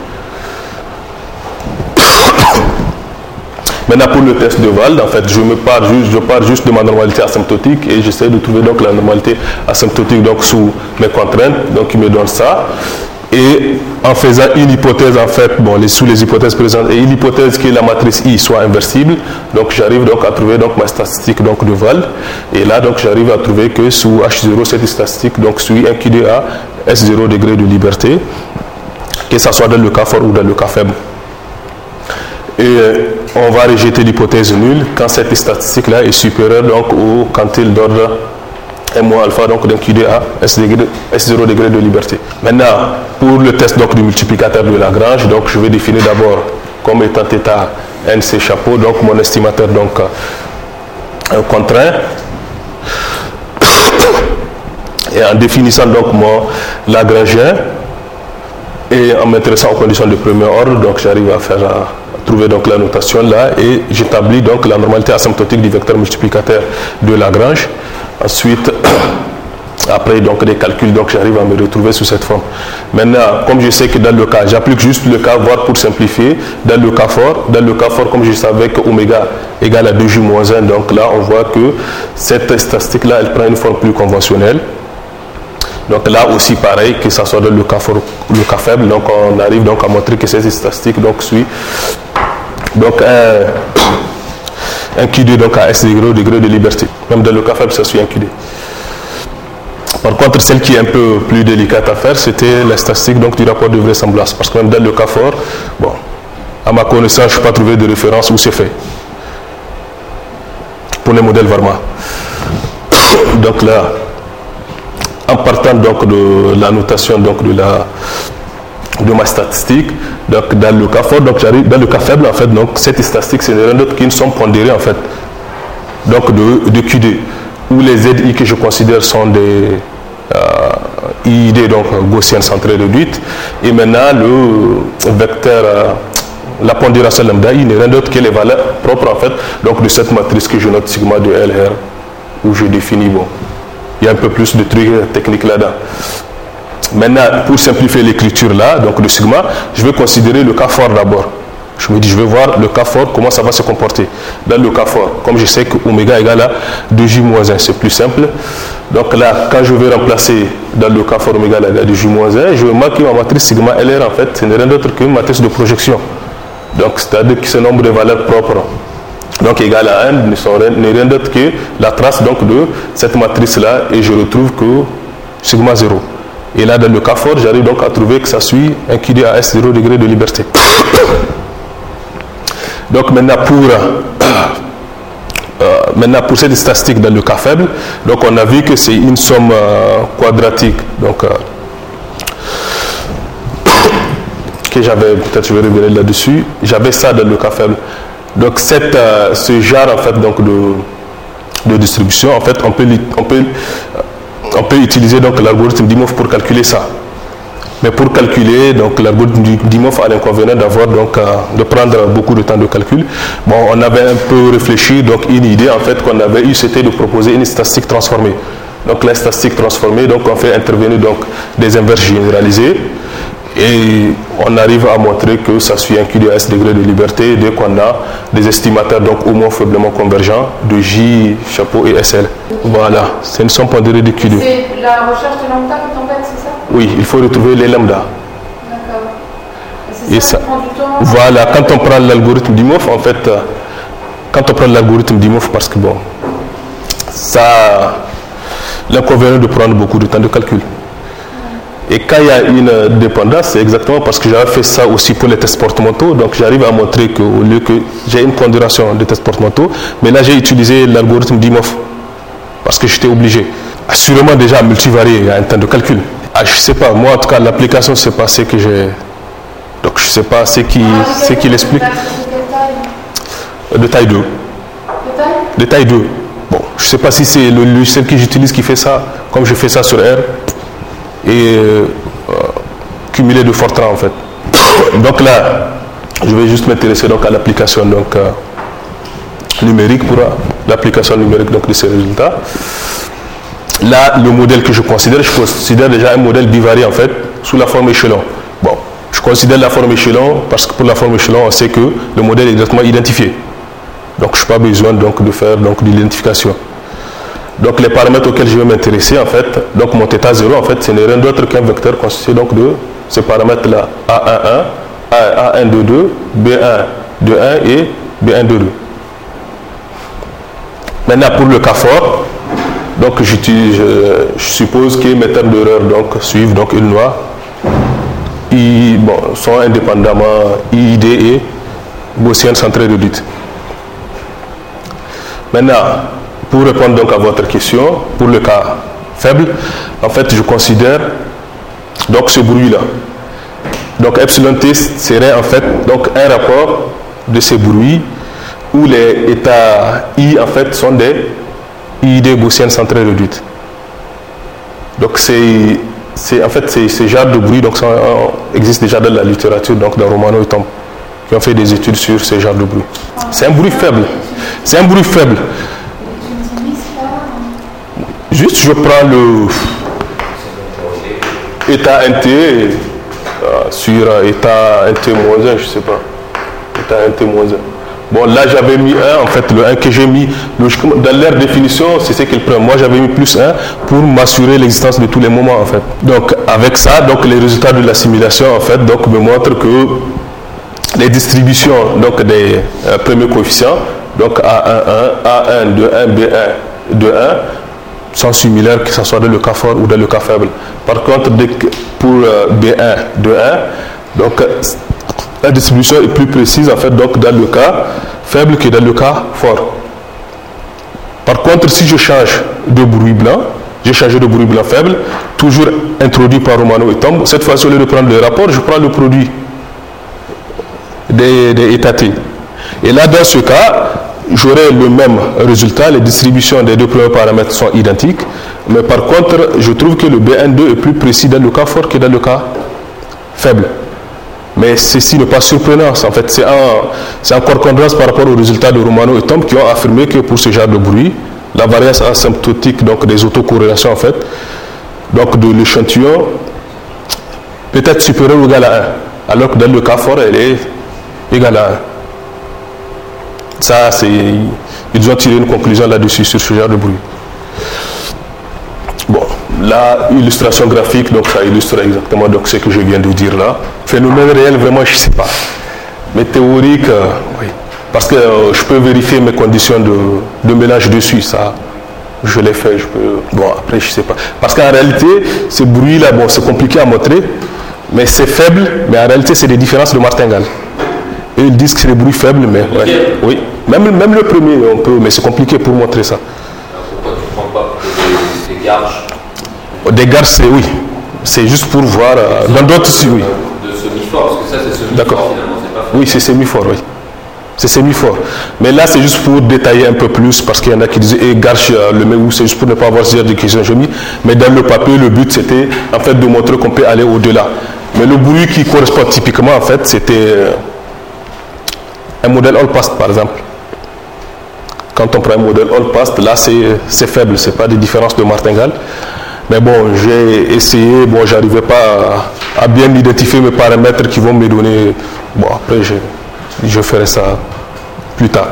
Speaker 2: Maintenant pour le test de Wald, en fait, je pars juste, je pars juste de ma normalité asymptotique et j'essaie de trouver donc la normalité asymptotique donc sous mes contraintes, donc il me donne ça. Et en faisant une hypothèse, en fait, bon, les, sous les hypothèses présentes, et une hypothèse que la matrice I soit inversible, donc j'arrive donc à trouver donc ma statistique donc de Val. Et là, donc j'arrive à trouver que sous H0, cette statistique donc suit un QD à S0 degré de liberté, que ce soit dans le cas fort ou dans le cas faible. Et euh, on va rejeter l'hypothèse nulle quand cette statistique-là est supérieure donc au quantile d'ordre M alpha donc d'un QD à S0 degré de liberté. Maintenant, pour le test donc, du multiplicateur de Lagrange, donc, je vais définir d'abord comme étant état NC chapeau, donc mon estimateur donc, contraint. Et en définissant donc mon Lagrangien et en m'intéressant aux conditions de premier ordre, donc j'arrive à faire à trouver donc la notation là et j'établis donc la normalité asymptotique du vecteur multiplicateur de Lagrange. Ensuite, après donc des calculs, donc j'arrive à me retrouver sous cette forme. Maintenant, comme je sais que dans le cas, j'applique juste le cas, voire pour simplifier, dans le cas fort, dans le cas fort, comme je savais que oméga égale à 2j moins 1, donc là on voit que cette statistique-là, elle prend une forme plus conventionnelle. Donc là aussi pareil, que ce soit dans le cas le cas faible, donc on arrive donc à montrer que cette statistique donc suit donc un, un QD donc à S degré degré de liberté. Même dans le cas faible, ça suit un QD. Par contre, celle qui est un peu plus délicate à faire, c'était la statistique donc, du rapport de vraisemblance. Parce que même dans le cas fort, bon, à ma connaissance, je n'ai pas trouvé de référence où c'est fait. Pour les modèles Varma. Donc là, en partant donc de la notation donc de la de ma statistique, donc dans le cas fort, donc j'arrive dans le cas faible en fait, donc cette statistique c'est rien d'autre qui ne sont pondérées en fait, donc de, de QD où les ZI que je considère sont des euh, IID, donc gaussiennes centrées réduites, et maintenant le vecteur, euh, la pondération lambda I n'est rien d'autre que les valeurs propres en fait, donc de cette matrice que je note sigma de LR, où je définis, bon, il y a un peu plus de trucs techniques là-dedans. Maintenant, pour simplifier l'écriture là, donc de sigma, je vais considérer le cas fort d'abord. Je me dis, je vais voir le cas fort, comment ça va se comporter. Dans le cas fort, comme je sais que oméga égale à 2j moins 1, c'est plus simple. Donc là, quand je vais remplacer dans le cas fort oméga égale à 2j moins 1, je vais marquer ma matrice sigma LR en fait, ce n'est rien d'autre qu'une matrice de projection. Donc c'est-à-dire que ce nombre de valeurs propres, donc égal à 1, n'est rien d'autre que la trace donc de cette matrice-là et je retrouve que sigma 0. Et là, dans le cas fort, j'arrive donc à trouver que ça suit un QD à S0 degré de liberté. Donc maintenant pour, euh, maintenant pour cette statistique dans le cas faible, donc on a vu que c'est une somme euh, quadratique. Donc euh, que j'avais, peut-être je vais revenir là-dessus, j'avais ça dans le cas faible. Donc cette, ce genre en fait donc de, de distribution, en fait on peut, on peut, on peut utiliser l'algorithme d'IMOF pour calculer ça. Mais pour calculer, l'algorithme d'IMOF a l'inconvénient d'avoir donc de prendre beaucoup de temps de calcul. Bon, on avait un peu réfléchi, donc une idée en fait qu'on avait eue, c'était de proposer une statistique transformée. Donc la statistique transformée, donc on fait intervenir donc des inverses généralisées et on arrive à montrer que ça suit un QDS degré de liberté dès qu'on a des estimateurs donc au moins faiblement convergents de J, chapeau et SL. Voilà, c'est une somme pondérée de QD.
Speaker 3: C'est la recherche de lambda qui t'embête, c'est ça?
Speaker 2: Oui, il faut retrouver les lambda.
Speaker 3: D'accord.
Speaker 2: Et ça, voilà, quand on prend l'algorithme d'IMOF, en fait, quand on prend l'algorithme d'IMOF, parce que bon, ça l'inconvénient de prendre beaucoup de temps de calcul. Et quand il y a une dépendance, c'est exactement parce que j'avais fait ça aussi pour les tests porte-manteaux. Donc j'arrive à montrer qu'au lieu que j'ai une pondération de tests porte-manteaux, mais là j'ai utilisé l'algorithme d'IMOF parce que j'étais obligé. Assurément déjà multivarié, il y a un temps de calcul. Ah, je ne sais pas, moi en tout cas l'application c'est pas ce que j'ai. Donc je ne sais pas ce qui, ce qui l'explique. De taille 2.
Speaker 3: De taille
Speaker 2: De taille 2. Bon, je ne sais pas si c'est le logiciel que j'utilise qui fait ça, comme je fais ça sur R et euh, cumulé de Fortran en fait. Donc là, je vais juste m'intéresser donc à l'application donc euh, numérique pour l'application numérique donc de ces résultats. Là, le modèle que je considère, je considère déjà un modèle bivarié en fait sous la forme échelon. Bon, je considère la forme échelon parce que pour la forme échelon, on sait que le modèle est directement identifié. Donc je n'ai pas besoin donc de faire donc l'identification. Donc les paramètres auxquels je vais m'intéresser, en fait, donc mon θ 0, en fait, ce n'est rien d'autre qu'un vecteur constitué donc de ces paramètres-là, A11, A122, B1, 2, 1 et B1, 2, 2. Maintenant, pour le cas fort, donc je, je suppose que mes termes d'erreur suivent donc une loi. I, sont indépendamment IID et gaussienne centrée réduite. Maintenant, pour répondre donc à votre question, pour le cas faible, en fait, je considère donc ce bruit-là. Donc epsilon t serait en fait donc un rapport de ces bruits où les états i en fait sont des IID gaussiennes centrées réduites. Donc c'est en fait ces genres de bruit donc ça existe déjà dans la littérature donc dans Romano et Tom qui ont fait des études sur ces genres de bruit. C'est un bruit faible. C'est un bruit faible. Juste, je prends le. état NT euh, sur état NT-1, je sais pas. État NT-1. Bon, là, j'avais mis 1, en fait, le 1 que j'ai mis, logiquement, dans leur définition, c'est ce qu'ils prennent. Moi, j'avais mis plus 1 pour m'assurer l'existence de tous les moments, en fait. Donc, avec ça, les résultats de la simulation, en fait, me montrent que les distributions des euh, premiers coefficients, donc A11, A1, 2, 1, B1, 2, 1, sont similaires, que ce soit dans le cas fort ou dans le cas faible. Par contre, pour B1, 2, 1, donc, la distribution est plus précise en fait donc dans le cas faible que dans le cas fort. Par contre, si je change de bruit blanc, j'ai changé de bruit blanc faible, toujours introduit par Romano et Tom. Cette fois-ci, au lieu de prendre le rapport, je prends le produit des, des. Et là, dans ce cas, j'aurai le même résultat, les distributions des deux premiers paramètres sont identiques, mais par contre, je trouve que le BN2 est plus précis dans le cas fort que dans le cas faible. Mais ceci n'est pas surprenant. En fait, c'est en, en par rapport aux résultats de Romano et Tom qui ont affirmé que pour ce genre de bruit, la variance asymptotique donc des autocorrélations en fait, donc de l'échantillon, peut être supérieure ou égale à 1. Alors que dans le cas fort, elle est égale à 1. Ça, c'est. Ils ont tiré une conclusion là-dessus sur ce genre de bruit. Bon, la illustration graphique, donc ça illustre exactement donc, ce que je viens de dire là. Phénomène réel, vraiment, je ne sais pas. Mais théorique, euh, oui. Parce que euh, je peux vérifier mes conditions de, de mélange dessus, ça. Je l'ai fait, je peux. Bon, après, je ne sais pas. Parce qu'en réalité, ce bruit-là, bon, c'est compliqué à montrer, mais c'est faible, mais en réalité, c'est des différences de martingale. Et ils disent que c'est des bruits faibles, mais. ouais, oui. Même, même le premier, on peut, mais c'est compliqué pour montrer ça.
Speaker 4: Pourquoi tu ne prends pas des, des garches
Speaker 2: Des c'est oui. C'est juste pour voir. euh, dans d'autres, si, oui.
Speaker 4: De semi-fort, parce que ça c'est semi-fort
Speaker 2: D'accord.
Speaker 4: c'est
Speaker 2: Oui, c'est semi-fort, oui. C'est semi-fort. Mais là, c'est juste pour détailler un peu plus, parce qu'il y en a qui disent, et Garche, euh, le ou c'est juste pour ne pas avoir ce genre de questions j'ai mis. Mais dans le papier, le but, c'était, en fait, de montrer qu'on peut aller au-delà. Mais le bruit qui correspond typiquement, en fait, c'était euh, un modèle all-past, par exemple. Quand on prend un modèle all-past, là, c'est faible, c'est pas des différences de martingale. Mais bon, j'ai essayé, bon, j'arrivais pas à, à bien identifier mes paramètres qui vont me donner. Bon, après, je, je ferai ça plus tard.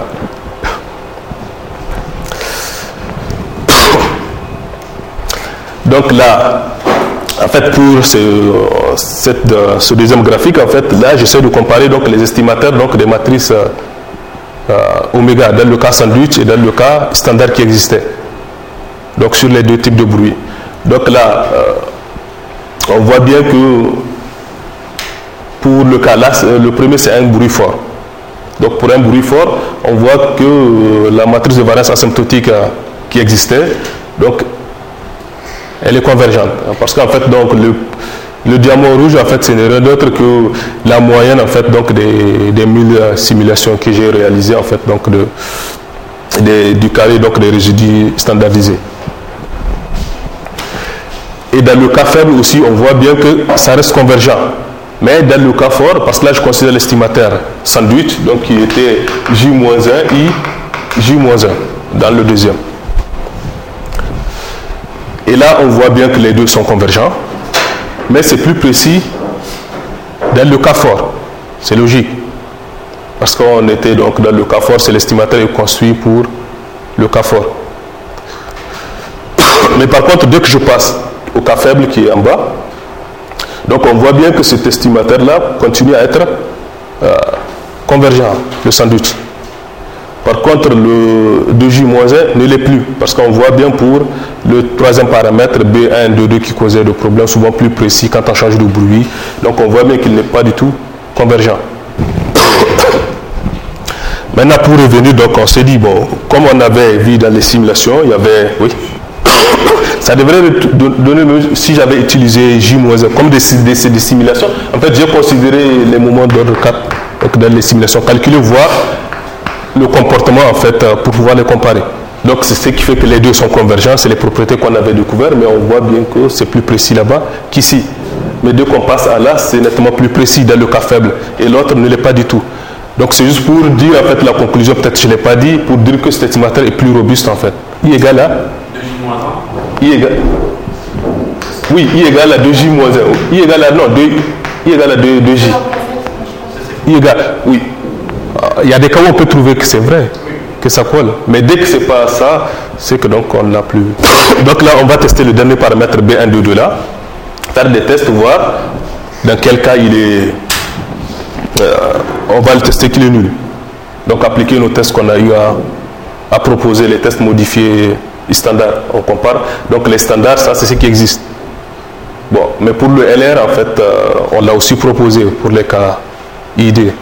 Speaker 2: Donc là, en fait, pour euh, ce deuxième graphique, en fait, là, j'essaie de comparer donc, les estimateurs donc, des matrices euh, euh, oméga dans le cas sandwich et dans le cas standard qui existait. Donc sur les deux types de bruit. Donc là, on voit bien que pour le cas là, le premier c'est un bruit fort. Donc pour un bruit fort, on voit que la matrice de variance asymptotique qui existait, donc elle est convergente. Parce qu'en fait, donc, le, diamant rouge, en fait, ce n'est rien d'autre que la moyenne, en fait, donc, des, des mille simulations que j'ai réalisées, en fait, donc, de, du carré, donc, des résidus standardisés. Et dans le cas faible aussi, on voit bien que ça reste convergent. Mais dans le cas fort, parce que là, je considère l'estimateur sandwich, donc qui était J-1, I, J-1 dans le deuxième. Et là, on voit bien que les deux sont convergents, mais c'est plus précis dans le cas fort. C'est logique. Parce qu'on était donc dans le cas fort, c'est l'estimateur est construit pour le cas fort. Mais par contre, dès que je passe au cas faible qui est en bas, donc on voit bien que cet estimateur-là continue à être euh, convergent, le sandwich. Contre, le 2J-1 ne l'est plus, parce qu'on voit bien pour le troisième paramètre B1, 2, 2 qui causait des problèmes souvent plus précis quand on change de bruit. Donc on voit bien qu'il n'est pas du tout convergent. Maintenant, pour revenir, donc on s'est dit, bon, comme on avait vu dans les simulations, il y avait, oui, ça devrait do- donner, si j'avais utilisé J-1 comme des, simulations, en fait, j'ai considéré les moments d'ordre 4 donc dans les simulations, calculer, voir le comportement, en fait, euh, pour pouvoir les comparer. Donc, c'est ce qui fait que les deux sont convergents, c'est les propriétés qu'on avait découvertes, mais on voit bien que c'est plus précis là-bas qu'ici. Mais dès qu'on passe à là, c'est nettement plus précis dans le cas faible, et l'autre ne l'est pas du tout. Donc, c'est juste pour dire, en fait, la conclusion, peut-être je ne l'ai pas dit, pour dire que cet estimateur est plus robuste, en fait. I égale à I égale. Oui, I égale à 2J moins 1. I égale à, non, 2, I égale à 2, 2J. I égale, oui. Il y a des cas où on peut trouver que c'est vrai, que ça colle. Mais dès que c'est pas ça, c'est que donc on n'a plus. Donc là, on va tester le dernier paramètre B1, 2, 2 là. Faire des tests, voir dans quel cas il est. euh, on va le tester qu'il est nul. Donc appliquer nos tests qu'on a eu à, à proposer, les tests modifiés standards. On compare. Donc les standards, ça c'est ce qui existe. Bon, mais pour le LR, en fait, euh, on l'a aussi proposé pour les cas ID.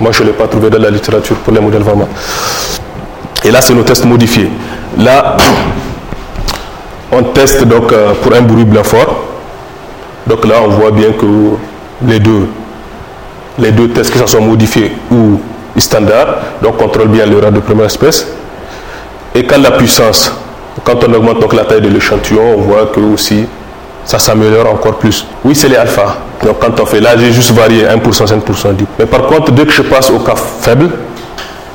Speaker 2: Moi, je ne l'ai pas trouvé dans la littérature pour les modèles vraiment. Et là, c'est nos tests modifiés. Là, on teste donc euh, pour un bruit blanc fort. Donc là, on voit bien que les deux, les deux tests qui sont modifiés ou standard, donc contrôlent bien le rang de première espèce. Et quand la puissance, quand on augmente donc la taille de l'échantillon, on voit que aussi ça s'améliore encore plus. Oui, c'est les alpha. Donc quand on fait là, j'ai juste varié 1%, 5%, 10%. Mais par contre, dès que je passe au cas faible,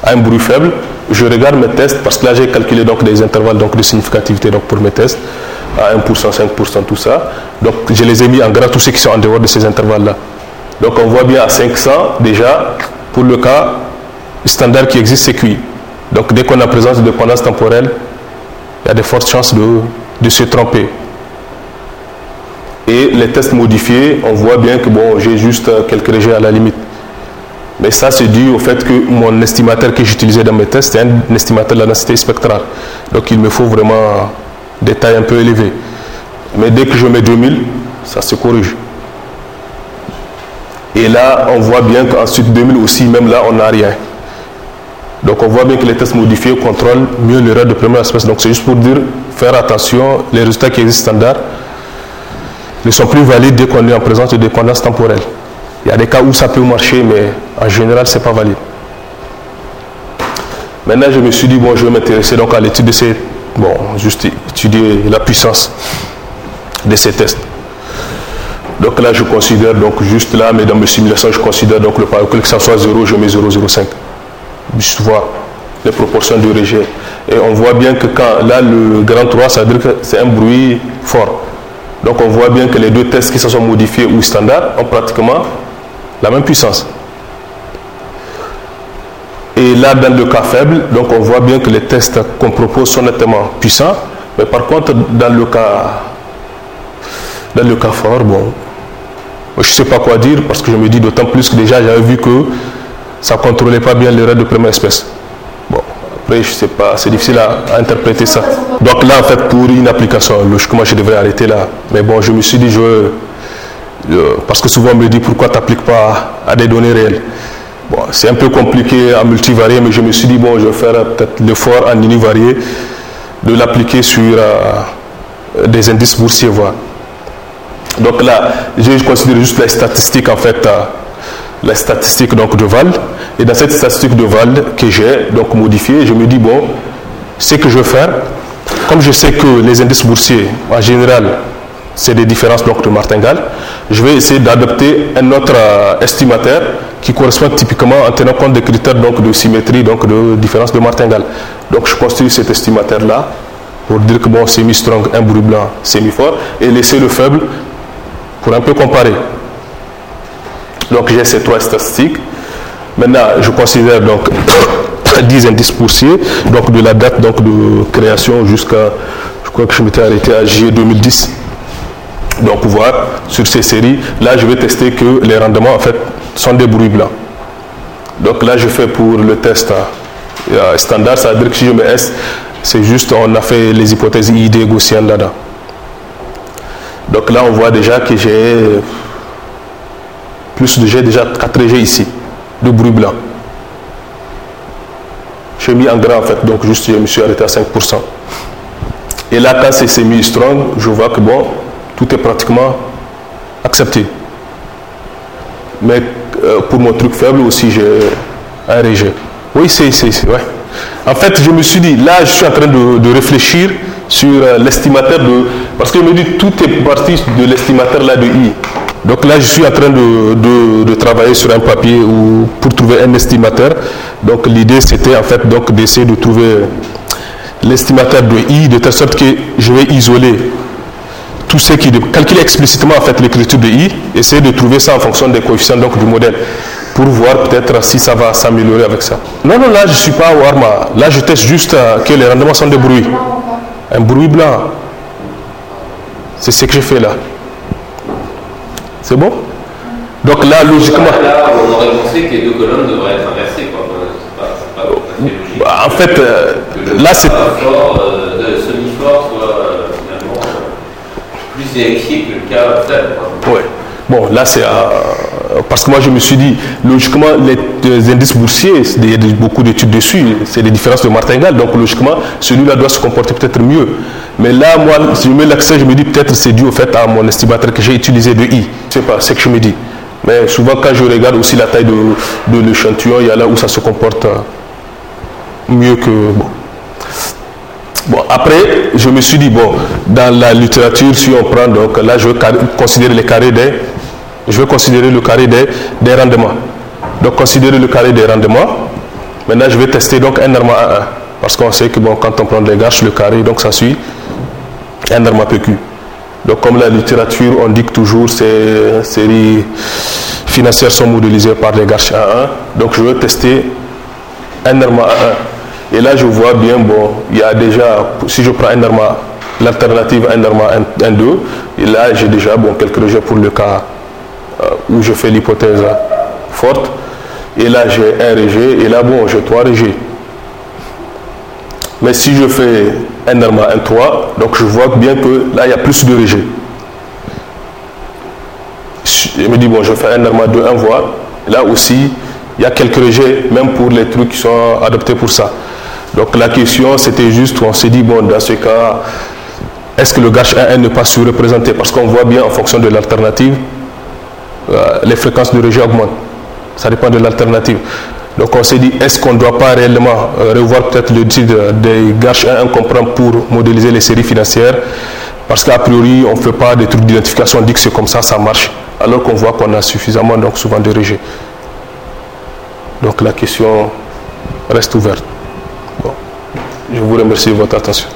Speaker 2: à un bruit faible, je regarde mes tests parce que là j'ai calculé donc des intervalles donc de significativité donc pour mes tests à 1%, 5%, tout ça. Donc je les ai mis en gras tous ceux qui sont en dehors de ces intervalles là. Donc on voit bien à 500 déjà pour le cas standard qui existe c'est QI. Donc dès qu'on a présence de dépendance temporelle, il y a de fortes chances de, de se tromper. Et les tests modifiés, on voit bien que bon, j'ai juste euh, quelques rejets à la limite. Mais ça, c'est dû au fait que mon estimateur que j'utilisais dans mes tests, c'est un estimateur de la densité spectrale. Donc il me faut vraiment des tailles un peu élevées. Mais dès que je mets 2000, ça se corrige. Et là, on voit bien qu'ensuite 2000 aussi, même là, on n'a rien. Donc on voit bien que les tests modifiés contrôlent mieux l'erreur de première espèce. Donc c'est juste pour dire, faire attention, les résultats qui existent standards ne sont plus valides dès qu'on est en présence de dépendance temporelle. Il y a des cas où ça peut marcher, mais en général, ce n'est pas valide. Maintenant, je me suis dit, bon, je vais m'intéresser donc à l'étude de ces. Bon, juste étudier la puissance de ces tests. Donc là, je considère, donc juste là, mais dans mes simulations, je considère donc le que ça soit 0, je mets 0,05. Juste voir les proportions de rejet. Et on voit bien que quand là, le grand 3, ça veut dire que c'est un bruit fort. Donc on voit bien que les deux tests qui se sont modifiés ou standards ont pratiquement la même puissance. Et là, dans le cas faible, donc on voit bien que les tests qu'on propose sont nettement puissants. Mais par contre, dans le cas, dans le cas fort, bon, je ne sais pas quoi dire parce que je me dis d'autant plus que déjà j'avais vu que ça ne contrôlait pas bien l'erreur de première espèce. Je sais pas, c'est difficile à, interpréter ça. Donc là, en fait, pour une application, logiquement, je devrais arrêter là. Mais bon, je me suis dit, je parce que souvent on me dit pourquoi tu n'appliques pas à des données réelles? Bon, c'est un peu compliqué à multivarier, mais je me suis dit, bon, je vais faire peut-être l'effort en univarié de l'appliquer sur euh, des indices boursiers, voir. Donc là, je considère juste la statistique, en fait, euh, la statistique donc, de Val. Et dans cette statistique de Val que j'ai donc modifiée, je me dis, bon, ce que je vais faire, comme je sais que les indices boursiers, en général, c'est des différences donc, de martingale, je vais essayer d'adopter un autre euh, estimateur qui correspond typiquement en tenant compte des critères donc, de symétrie, donc de différence de martingale. Donc je construis cet estimateur-là pour dire que bon, semi-strong, un bruit blanc, semi-fort, et laisser le faible pour un peu comparer. Donc j'ai ces trois statistiques. Maintenant, je considère donc 10 indices boursiers, donc de la date donc, de création jusqu'à, je crois que je m'étais arrêté à juillet 2010. Donc voir sur ces séries, là je vais tester que les rendements en fait sont des bruits blancs. Donc là je fais pour le test standard, ça veut dire que si je mets S, c'est juste on a fait les hypothèses ID gaussiennes là-dedans. Donc là on voit déjà que j'ai plus j'ai déjà 4 G ici, de bruit blanc. J'ai mis en gras en fait, donc juste je me suis arrêté à 5%. Et là quand c'est semi-strong, je vois que bon, tout est pratiquement accepté. Mais euh, pour mon truc faible aussi, j'ai un rejet. Oui, c'est, ouais. En fait, je me suis dit, là, je suis en train de, réfléchir sur euh, l'estimateur de... Parce que je me dis, tout est parti de l'estimateur là de I. Donc là, je suis en train de, de, de travailler sur un papier pour trouver un estimateur. Donc l'idée, c'était en fait d'essayer de trouver l'estimateur de I de telle sorte que je vais isoler tout ce qui calculer explicitement en fait l'écriture de i, essayer de trouver ça en fonction des coefficients donc, du modèle pour voir peut-être si ça va s'améliorer avec ça. Non, non, là je ne suis pas au Arma. Là je teste juste euh, que les rendements sont des bruits. Un bruit blanc. C'est ce que je fais là. C'est bon? Donc là, logiquement.
Speaker 4: Là, on aurait pensé que les deux colonnes devraient être inversées. Quoi. Pas, pas logique.
Speaker 2: Bah, en fait, euh, là c'est.
Speaker 4: fort, euh, de semi-fort soit euh, finalement euh, plus vérifié que le cas faible.
Speaker 2: Ouais. Bon, là c'est. euh, parce que moi je me suis dit, logiquement, les, les indices boursiers, il y a beaucoup d'études dessus, c'est des différences de martingale, donc logiquement, celui-là doit se comporter peut-être mieux. Mais là, moi, si je mets l'accent, je me dis peut-être c'est dû au fait à mon estimateur que j'ai utilisé de I. Je sais pas, c'est ce que je me dis. Mais souvent, quand je regarde aussi la taille de, l'échantillon, il y a là où ça se comporte euh, mieux que. Bon. Bon, après, je me suis dit, bon, dans la littérature, si on prend, donc là, je vais considérer les carrés des. Je vais considérer le carré des, des rendements. Donc, considérer le carré des rendements. Maintenant, je vais tester donc un normal à 1. Parce qu'on sait que, bon, quand on prend des gâches, le carré, donc ça suit un normal PQ. Donc, comme la littérature, on dit que toujours ces séries financières sont modélisées par des gâches à 1. Donc, je vais tester un normal à 1. Et là, je vois bien, bon, il y a déjà, si je prends un l'alternative un normal 1, 2, et là, j'ai déjà, bon, quelques rejets pour le cas où je fais l'hypothèse forte. Et là, j'ai un rejet, et là, bon, j'ai trois rejets. Mais si je fais un normal 1, 3, donc je vois bien que là, il y a plus de rejets. Je me dis, bon, je fais un normal 2, 1 voie. Là aussi, il y a quelques rejets, même pour les trucs qui sont adoptés pour ça. Donc la question, c'était juste, on s'est dit, bon, dans ce cas, est-ce que le gâche 1 n'est pas surreprésenté? Parce qu'on voit bien en fonction de l'alternative, euh, les fréquences de rejet augmentent. Ça dépend de l'alternative. Donc on s'est dit, est-ce qu'on ne doit pas réellement euh, revoir peut-être le titre des gâches 1 qu'on prend pour modéliser les séries financières? Parce qu'a priori, on ne fait pas des trucs d'identification, on dit que c'est comme ça, ça marche, alors qu'on voit qu'on a suffisamment donc souvent de rejets. Donc la question reste ouverte. Je vous remercie de votre attention.